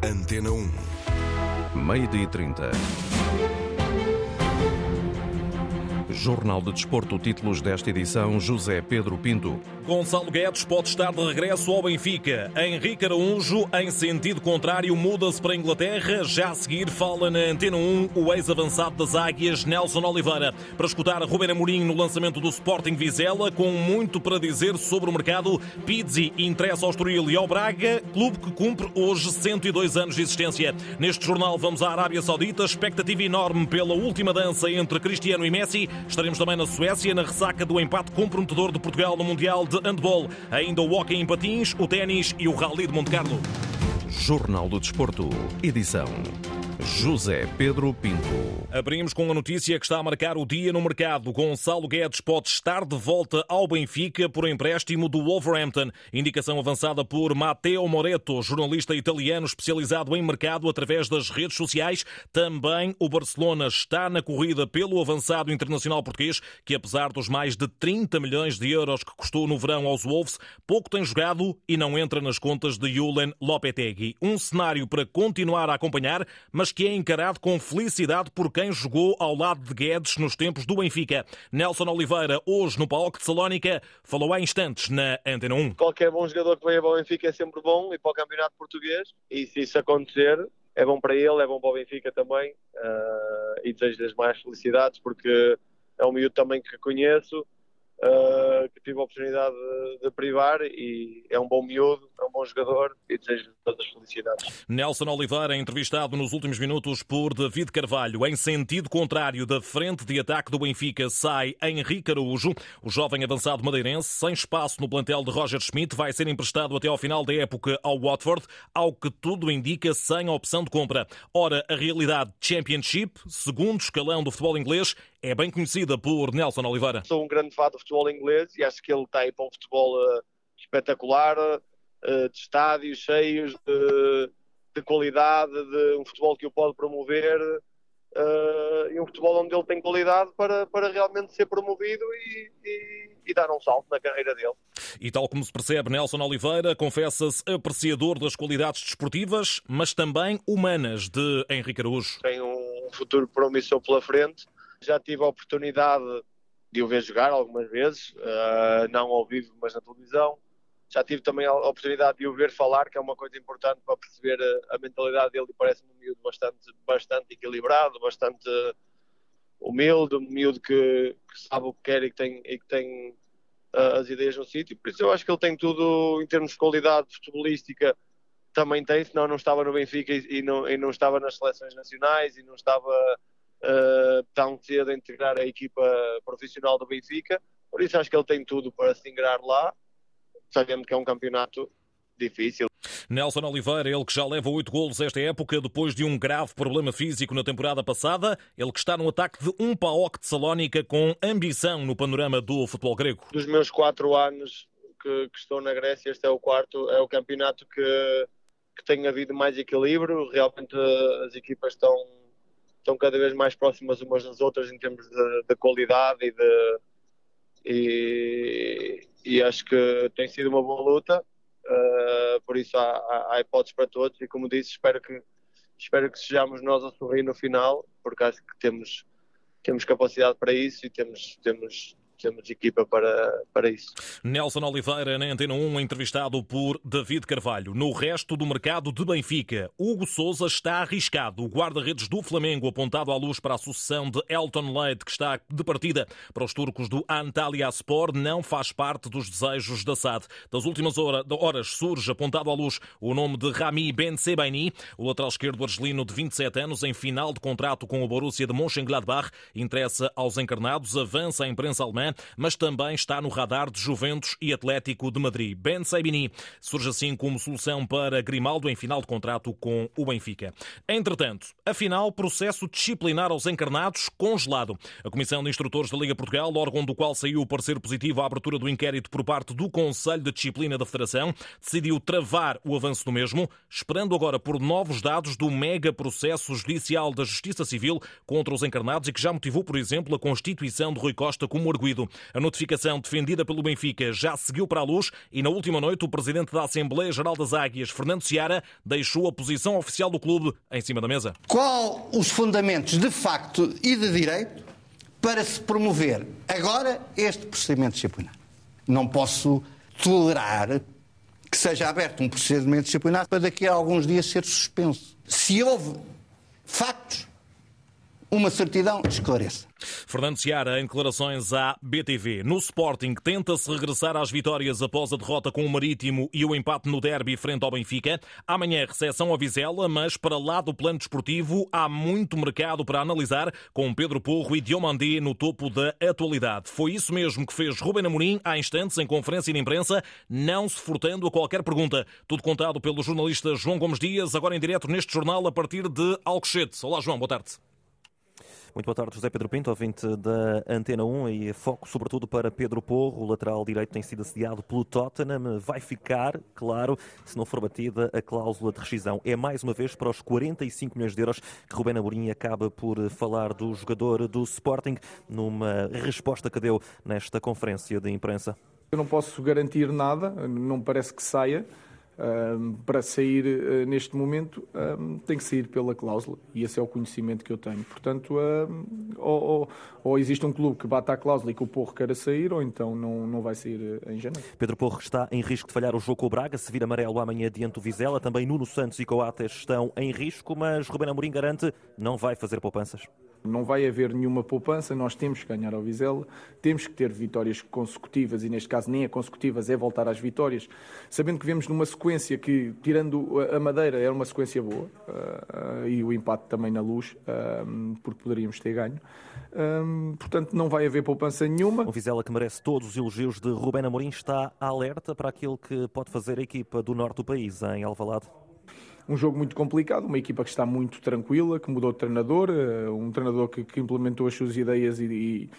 Antena 1. Meio-dia e 30. Jornal de Desporto, títulos desta edição, José Pedro Pinto. Gonçalo Guedes pode estar de regresso ao Benfica. Henrique Araújo, em sentido contrário, muda-se para a Inglaterra. Já a seguir fala na Antena 1 o ex-avançado das Águias, Nelson Oliveira. Para escutar Ruben Amorim no lançamento do Sporting Vizela, com muito para dizer sobre o mercado, Pizzi interessa ao Estoril e ao Braga, clube que cumpre hoje 102 anos de existência. Neste jornal vamos à Arábia Saudita, expectativa enorme pela última dança entre Cristiano e Messi. Estaremos também na Suécia, na ressaca do empate comprometedor de Portugal no Mundial de Handball. Ainda o hockey em patins, o ténis e o rally de Monte Carlo. Jornal do Desporto, edição José Pedro Pinto. Abrimos com a notícia que está a marcar o dia no mercado. Gonçalo Guedes pode estar de volta ao Benfica por empréstimo do Wolverhampton. Indicação avançada por Matteo Moreto, jornalista italiano especializado em mercado através das redes sociais. Também o Barcelona está na corrida pelo avançado internacional português, que apesar dos mais de 30 milhões de euros que custou no verão aos Wolves, pouco tem jogado e não entra nas contas de Julen Lopetegui. Um cenário para continuar a acompanhar, mas que é encarado com felicidade por quem jogou ao lado de Guedes nos tempos do Benfica. Nelson Oliveira, hoje no Palco de Salónica, falou há instantes na Antena 1. Qualquer bom jogador que venha para o Benfica é sempre bom e para o campeonato português. E se isso acontecer, é bom para ele, é bom para o Benfica também. Uh, e desejo-lhe as mais felicidades porque é um miúdo também que conheço uh, que tive a oportunidade de, de, privar e é um bom miúdo, um bom jogador e desejo todas as felicidades. Nelson Oliveira, entrevistado nos últimos minutos por David Carvalho. Em sentido contrário da frente de ataque do Benfica, sai Henrique Araújo. O jovem avançado madeirense, sem espaço no plantel de Roger Schmidt, vai ser emprestado até ao final da época ao Watford, ao que tudo indica sem opção de compra. Ora, a realidade Championship, segundo escalão do futebol inglês, é bem conhecida por Nelson Oliveira. Sou um grande fã do futebol inglês e acho que ele está aí para um futebol uh, espetacular, uh, de estádios cheios, de, de, qualidade, de um futebol que o pode promover uh, e um futebol onde ele tem qualidade para, para realmente ser promovido e, e, e dar um salto na carreira dele. E tal como se percebe, Nelson Oliveira confessa-se apreciador das qualidades desportivas, mas também humanas de Henrique Araújo. Tem um futuro promissor pela frente já tive a oportunidade de o ver jogar algumas vezes, uh, não ao vivo, mas na televisão. Já tive também a oportunidade de o ver falar, que é uma coisa importante para perceber a, a mentalidade dele. Parece-me um miúdo bastante, bastante equilibrado, bastante humilde, um miúdo que, que, sabe o que quer e que tem, e que tem uh, as ideias no sítio. Por isso eu acho que ele tem tudo em termos de qualidade futebolística, também tem, senão não estava no Benfica e, e, não, e não estava nas seleções nacionais e não estava uh, tão cedo a integrar a equipa profissional do Benfica. Por isso acho que ele tem tudo para se integrar lá, sabendo que é um campeonato difícil. Nelson Oliveira, ele que já leva oito golos esta época depois de um grave problema físico na temporada passada, ele que está no ataque de um PAOK de Salónica com ambição no panorama do futebol grego. Dos meus quatro anos que, que estou na Grécia, este é o quarto, é o campeonato que, que tem havido mais equilíbrio, realmente as equipas estão estão cada vez mais próximas umas das outras em termos de, de qualidade e de e, e, acho que tem sido uma boa luta. Uh, por isso há, há, há, hipóteses para todos. E como disse espero que espero que sejamos nós a sorrir no final porque acho que temos temos capacidade para isso e temos temos temos equipa para, para isso. Nelson Oliveira, na Antena 1, entrevistado por David Carvalho. No resto do mercado de Benfica, Hugo Souza está arriscado. O guarda-redes do Flamengo, apontado à luz para a sucessão de Elton Leite, que está de partida para os turcos do Antalya Sport, não faz parte dos desejos da SAD. Das últimas horas surge, apontado à luz, o nome de Rami Ben Sebaini, o lateral esquerdo argelino de 27 anos, em final de contrato com o Borussia de Mönchengladbach, interessa aos encarnados, avança a imprensa alemã mas também está no radar de Juventus e Atlético de Madrid. Ben Saibini surge assim como solução para Grimaldo em final de contrato com o Benfica. Entretanto, afinal, processo disciplinar aos encarnados congelado. A Comissão de Instrutores da Liga Portugal, órgão do qual saiu o parecer positivo à abertura do inquérito por parte do Conselho de Disciplina da Federação, decidiu travar o avanço do mesmo, esperando agora por novos dados do mega processo judicial da Justiça Civil contra os encarnados e que já motivou, por exemplo, a constituição de Rui Costa como arguído A notificação defendida pelo Benfica já seguiu para a luz e na última noite o presidente da Assembleia Geral das Águias, Fernando Seara, deixou a posição oficial do clube em cima da mesa. Qual os fundamentos de facto e de direito para se promover agora este procedimento disciplinar? Não posso tolerar que seja aberto um procedimento disciplinar para daqui a alguns dias ser suspenso. Se houve factos uma certidão esclareça. Fernando Seara, em declarações à BTV. No Sporting, tenta-se regressar às vitórias após a derrota com o Marítimo e o empate no derby frente ao Benfica. Amanhã, recepção a Vizela, mas para lá do plano desportivo, há muito mercado para analisar, com Pedro Porro e Diomandé no topo da atualidade. Foi isso mesmo que fez Ruben Amorim há instantes em conferência de imprensa, não se furtando a qualquer pergunta. Tudo contado pelo jornalista João Gomes Dias, agora em direto neste jornal a partir de Alcochete. Olá, João, boa tarde. Muito boa tarde, José Pedro Pinto, ouvinte da Antena 1 e foco sobretudo para Pedro Porro. O lateral direito tem sido assediado pelo Tottenham. Vai ficar, claro, se não for batida a cláusula de rescisão. É mais uma vez para os 45 milhões de euros que Rubén Amorim acaba por falar do jogador do Sporting numa resposta que deu nesta conferência de imprensa. Eu não posso garantir nada, não parece que saia para sair uh, neste momento um, tem que sair pela cláusula e esse é o conhecimento que eu tenho. Portanto, ou, ou, ou, existe um clube que bata a cláusula e que o Porro queira sair, ou então não, não vai sair eh, em janeiro. Pedro Porro está em risco de falhar o jogo com o Braga, se vir amarelo amanhã diante do Vizela. Também Nuno Santos e Coates estão em risco, mas Rubén Amorim garante não vai fazer poupanças. Não vai haver nenhuma poupança, nós temos que ganhar ao Vizela, temos que ter vitórias consecutivas e neste caso nem é consecutivas, é voltar às vitórias, sabendo que vemos numa sequência que, tirando a Madeira, era uma sequência boa uh, uh, e o empate também na luz, uh, porque poderíamos ter ganho. portanto, não vai haver poupança nenhuma. O Vizela, que merece todos os elogios de Rubén Amorim, está alerta para aquilo que pode fazer a equipa do norte do país, em Alvalade um jogo muito complicado, uma equipa que está muito tranquila, que mudou de treinador, um treinador que, que implementou as suas ideias e, e,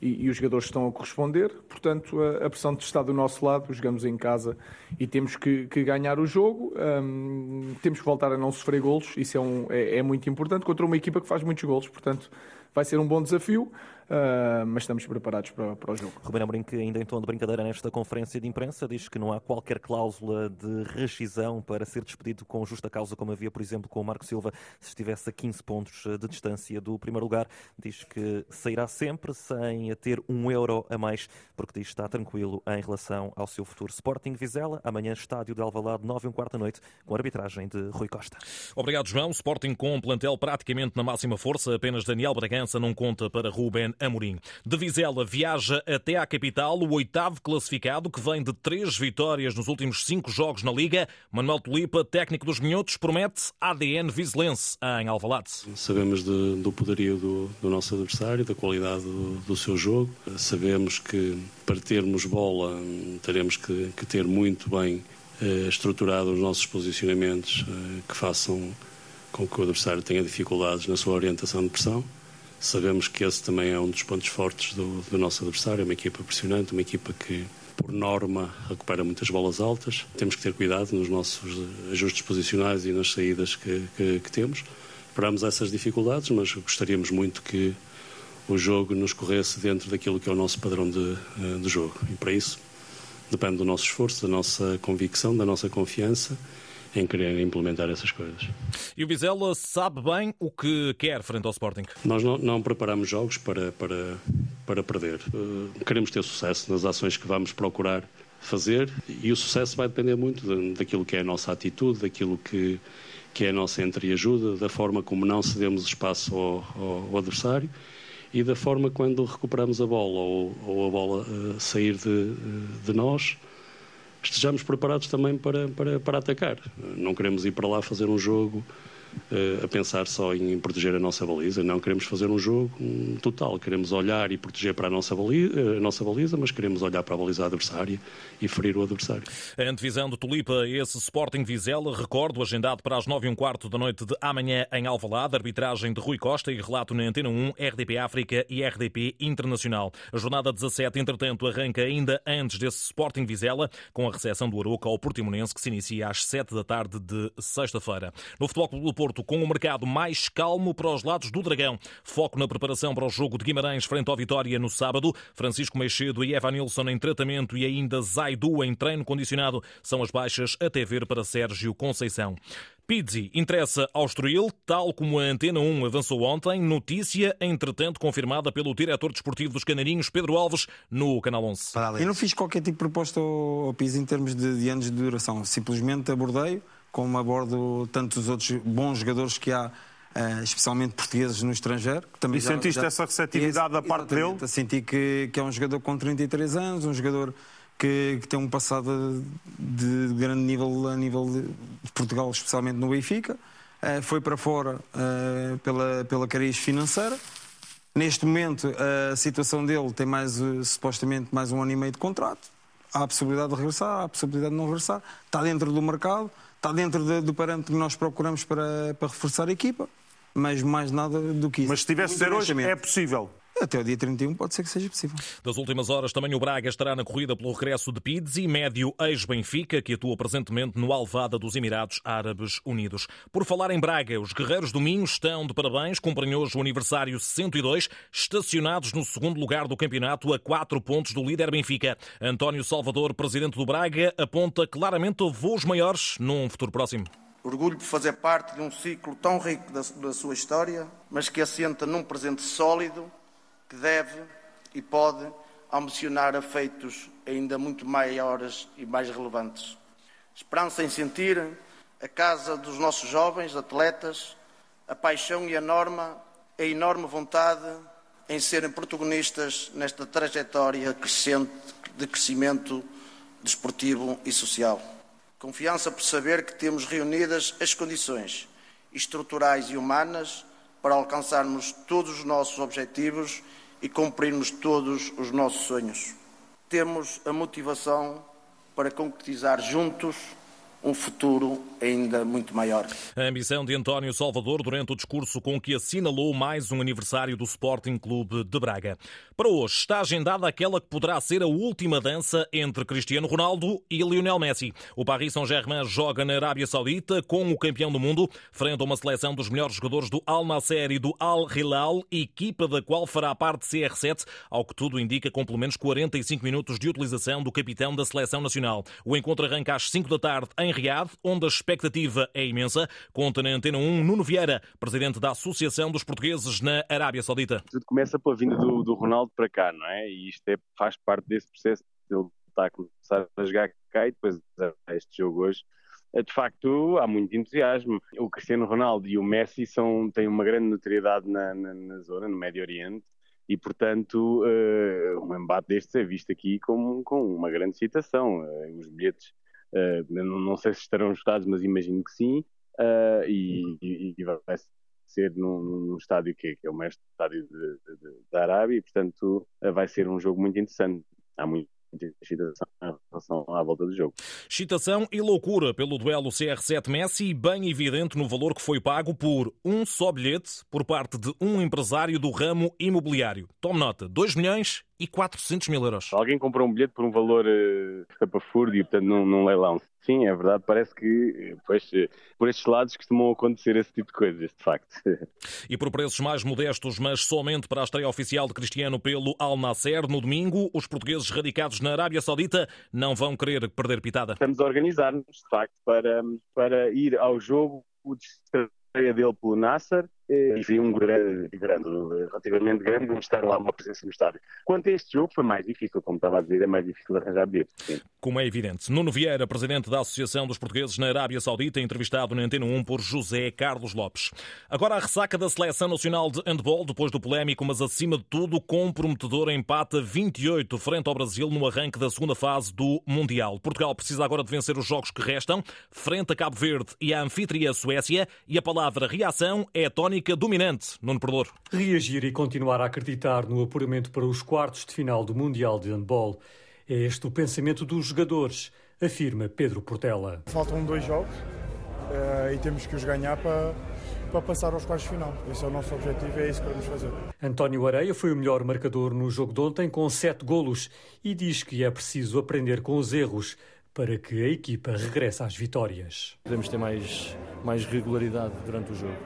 e, e, os jogadores estão a corresponder. Portanto, a, a, pressão está do nosso lado, jogamos em casa e temos que, que ganhar o jogo. Um, temos que voltar a não sofrer golos, isso é, um, é, é muito importante contra uma equipa que faz muitos golos. Portanto, vai ser um bom desafio. Uh, mas estamos preparados para, para o jogo. Ruben Amorim, que ainda em tom de brincadeira nesta conferência de imprensa, diz que não há qualquer cláusula de rescisão para ser despedido com justa causa, como havia, por exemplo, com o Marco Silva, se estivesse a 15 pontos de distância do primeiro lugar. Diz que sairá sempre sem ter um euro a mais, porque diz que está tranquilo em relação ao seu futuro. Sporting Vizela, amanhã estádio de Alvalade, 9 e um quarto da noite, com a arbitragem de Rui Costa. Obrigado, João. Sporting com um plantel praticamente na máxima força, apenas Daniel Bragança não conta para Ruben Amorim. De Vizela viaja até à capital o oitavo classificado, que vem de três vitórias nos últimos cinco jogos na Liga. Manuel Tulipa, técnico dos Minhotos, promete ADN vizelense em Alvalade. Sabemos de, do poderio do, do, nosso adversário, da qualidade do, do, seu jogo. Sabemos que para termos bola teremos que, que ter muito bem eh, estruturado os nossos posicionamentos eh, que façam com que o adversário tenha dificuldades na sua orientação de pressão. Sabemos que esse também é um dos pontos fortes do, do nosso adversário, é uma equipa pressionante, uma equipa que, por norma, recupera muitas bolas altas. Temos que ter cuidado nos nossos ajustes posicionais e nas saídas que, que, que temos. Esperamos essas dificuldades, mas gostaríamos muito que o jogo nos corresse dentro daquilo que é o nosso padrão de, eh, de jogo. E para isso depende do nosso esforço, da nossa convicção, da nossa confiança em querer implementar essas coisas. E o Vizela sabe bem o que quer frente ao Sporting? Nós não, não preparamos jogos para, para, para perder. Uh, queremos ter sucesso nas ações que vamos procurar fazer e o sucesso vai depender muito daquilo que é a nossa atitude, daquilo que, que é a nossa entreajuda, da forma como não cedemos espaço ao, ao, ao adversário e da forma quando recuperamos a bola ou, ou a bola uh, sair de, de nós estejamos preparados também para, para, para atacar. Não queremos ir para lá fazer um jogo uh, a pensar só em proteger a nossa baliza. Não queremos fazer um jogo total. Queremos olhar e proteger para a nossa, baliza, a nossa baliza, mas queremos olhar para a baliza adversária e ferir o adversário. Antevisão do Tulipa, esse Sporting Vizela, recordo, agendado para as nove e um quarto da noite de amanhã em Alvalade, arbitragem de Rui Costa e relato na Antena 1, RDP África e RDP Internacional. A jornada 17, entretanto, arranca ainda antes desse Sporting Vizela, com a recepção do Aroca ao Portimonense, que se inicia às 7 da tarde de sexta-feira. No Futebol Clube Porto, com o mercado mais calmo para os lados do Dragão. Foco na preparação para o jogo de Guimarães frente ao Vitória no sábado. Francisco Meixedo e Evan Nilsson em tratamento e ainda Zaidu em treino condicionado são as baixas até ver para Sérgio Conceição. Pizzi interessa ao Estoril, tal como a Antena 1 avançou ontem. Notícia, entretanto, confirmada pelo diretor desportivo dos Canarinhos, Pedro Alves, no Canal 11. Eu não fiz qualquer tipo de proposta ao Pizzi em termos de, de anos de duração. Simplesmente abordei, como abordo tantos outros bons jogadores que há Uh, especialmente portugueses no estrangeiro. Que também e já, sentiste já... essa receptividade da parte dele? Senti que, que é um jogador com 33 anos, um jogador que, que, tem um passado de grande nível a nível de Portugal, especialmente no Benfica. Uh, foi para fora uh, pela, pela cariz financeira. Neste momento, a situação dele tem mais, supostamente, mais um ano e meio de contrato. Há a possibilidade de regressar, há a possibilidade de não regressar. Está dentro do mercado, está dentro de, do parâmetro que nós procuramos para, para reforçar a equipa. Mas mais nada do que isso. Mas se tivesse de ser hoje, é possível. Até o dia 31 pode ser que seja possível. Das últimas horas, também o Braga estará na corrida pelo regresso de Pizzi, médio ex-Benfica, que atua presentemente no Alvada dos Emirados Árabes Unidos. Por falar em Braga, os guerreiros do Minho estão de parabéns, cumprem hoje o aniversário 102, estacionados no segundo lugar do campeonato a quatro pontos do líder Benfica. António Salvador, presidente do Braga, aponta claramente voos maiores num futuro próximo. Orgulho por fazer parte de um ciclo tão rico da, da sua história, mas que assenta num presente sólido que deve e pode ambicionar a feitos ainda muito maiores e mais relevantes. Esperança em sentir a casa dos nossos jovens atletas, a paixão e a norma, a enorme vontade em serem protagonistas nesta trajetória crescente de crescimento desportivo e social. Confiança por saber que temos reunidas as condições estruturais e humanas para alcançarmos todos os nossos objetivos e cumprirmos todos os nossos sonhos. Temos a motivação para concretizar juntos um futuro ainda muito maior. A ambição de António Salvador durante o discurso com que assinalou mais um aniversário do Sporting Clube de Braga. Para hoje está agendada aquela que poderá ser a última dança entre Cristiano Ronaldo e Lionel Messi. O Paris Saint-Germain joga na Arábia Saudita com o campeão do mundo, frente a uma seleção dos melhores jogadores do Al Nasser e do Al Hilal, equipa da qual fará parte CR7, ao que tudo indica com pelo menos 45 minutos de utilização do capitão da seleção nacional. O encontro arranca às 5 da tarde em em Riad, onde a expectativa é imensa. Conta na Antena 1 Nuno Vieira, presidente da Associação dos Portugueses na Arábia Saudita. Tudo começa pela vinda do, do Ronaldo para cá, não é? E isto é, faz parte desse processo. Ele está a começar a jogar cá e depois este jogo hoje é, de facto há muito entusiasmo. O Cristiano Ronaldo e o Messi são, têm uma grande notoriedade na, na, na zona, no Médio Oriente, e portanto uh, um embate destes é visto aqui com, com uma grande citação. Uh, os bilhetes Uh, não, sei se estarão esgotados, mas imagino que sim. Uh, e, e, vai ser num, num estádio que, que, é o maior estádio de, de, da Arábia e, portanto, uh, vai ser um jogo muito interessante. Há muito excitação relação à volta do jogo. Excitação e loucura pelo duelo CR7 Messi, bem evidente no valor que foi pago por um só bilhete por parte de um empresário do ramo imobiliário. Tome nota, 2 milhões e 400 mil euros. Alguém comprou um bilhete por um valor uh, estapafúrdio, portanto, num, num leilão. Sim, é verdade, parece que pois, por estes lados costumam acontecer esse tipo de coisas, de facto. E por preços mais modestos, mas somente para a estreia oficial de Cristiano pelo Al Nasser no domingo, os portugueses radicados na Arábia Saudita não vão querer perder pitada. Estamos a organizar-nos, de facto, para, para ir ao jogo de estreia dele pelo Nasser vi um grande, grande, relativamente grande, estar lá uma presença no estádio. Quanto a este jogo, foi mais difícil, como estava a dizer, é mais difícil arranjar bilhetes. Como é evidente. Nuno Vieira, presidente da Associação dos Portugueses na Arábia Saudita, entrevistado na Antena 1 por José Carlos Lopes. Agora a ressaca da Seleção Nacional de Handball, depois do polémico, mas acima de tudo comprometedor empate a 28 frente ao Brasil no arranque da segunda fase do Mundial. Portugal precisa agora de vencer os jogos que restam, frente a Cabo Verde e a anfitriã Suécia, e a palavra reação é tónica tónica dominante, Nuno Perdor. Reagir e continuar a acreditar no apuramento para os quartos de final do Mundial de Handball. É este o pensamento dos jogadores, afirma Pedro Portela. Faltam dois jogos uh, e temos que os ganhar para, para passar aos quartos de final. Esse é o nosso objetivo e é isso que queremos fazer. António Areia foi o melhor marcador no jogo de ontem com sete golos e diz que é preciso aprender com os erros para que a equipa regresse às vitórias. Podemos ter mais, mais regularidade durante o jogo.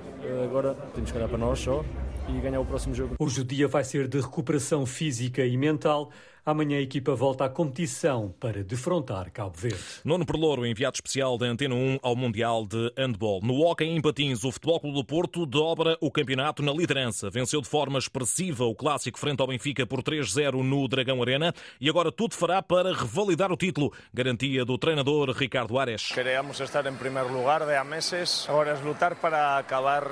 Agora temos que olhar para nós só e ganhar o próximo jogo. Hoje o dia vai ser de recuperação física e mental. Amanhã a equipa volta à competição para defrontar Cabo Verde. Nono Perlouro, enviado especial da Antena 1 ao Mundial de Handball. No Hockey em Patins, o Futebol Clube do Porto dobra o campeonato na liderança. Venceu de forma expressiva o clássico frente ao Benfica por 3-0 no Dragão Arena e agora tudo fará para revalidar o título. Garantia do treinador Ricardo Ares. Queríamos estar em primeiro lugar de há meses, agora é lutar para acabar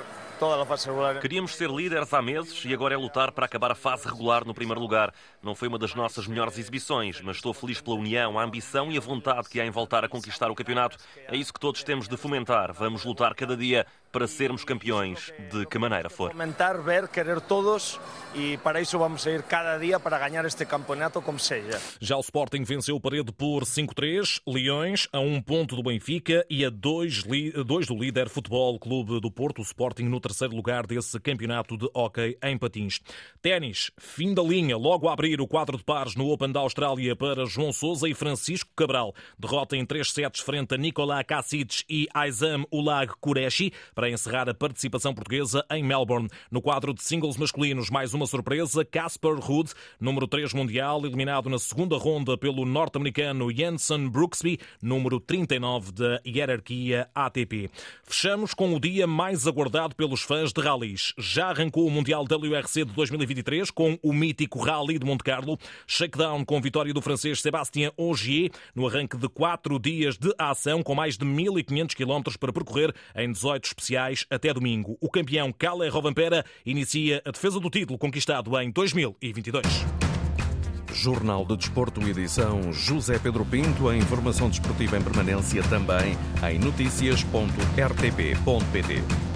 Queríamos ser líderes há meses e agora é lutar para acabar a fase regular no primeiro lugar. Não foi uma das nossas melhores exibições, mas estou feliz pela união, a ambição e a vontade que há em voltar a conquistar o campeonato. É isso que todos temos de fomentar. Vamos lutar cada dia para sermos campeões, de que maneira for. Fomentar, ver, querer todos e para isso vamos a ir cada dia para ganhar este campeonato como seja. Já o Sporting venceu o Parede por 5-3, Leões a um ponto do Benfica e a dois, dois do líder Futebol Clube do Porto, o Sporting no terceiro lugar desse campeonato de hóquei em patins. Ténis, fim da linha, logo a abrir o quadro de pares no Open da Austrália para João Sousa e Francisco Cabral. Derrota em 3 sets frente a Nicolás Kacic e Aizam Ulag Kureshi para encerrar a participação portuguesa em Melbourne. No quadro de singles masculinos, mais uma surpresa, Casper Ruud, número 3 mundial, eliminado na segunda ronda pelo norte-americano Jensen Brooksby, número 39 da hierarquia ATP. Fechamos com o dia mais aguardado pelos fãs de rallies. Já arrancou o Mundial WRC de 2023 com o mítico Rally de Monte Carlo, shakedown com vitória do francês Sébastien Ogier no arranque de quatro dias de ação com mais de 1.500 km para percorrer em 18 especiais até domingo. O campeão Kalle Rovanpera inicia a defesa do título conquistado em 2022. Jornal de Desporto, edição José Pedro Pinto. A informação desportiva em permanência também em notícias.rtp.pt.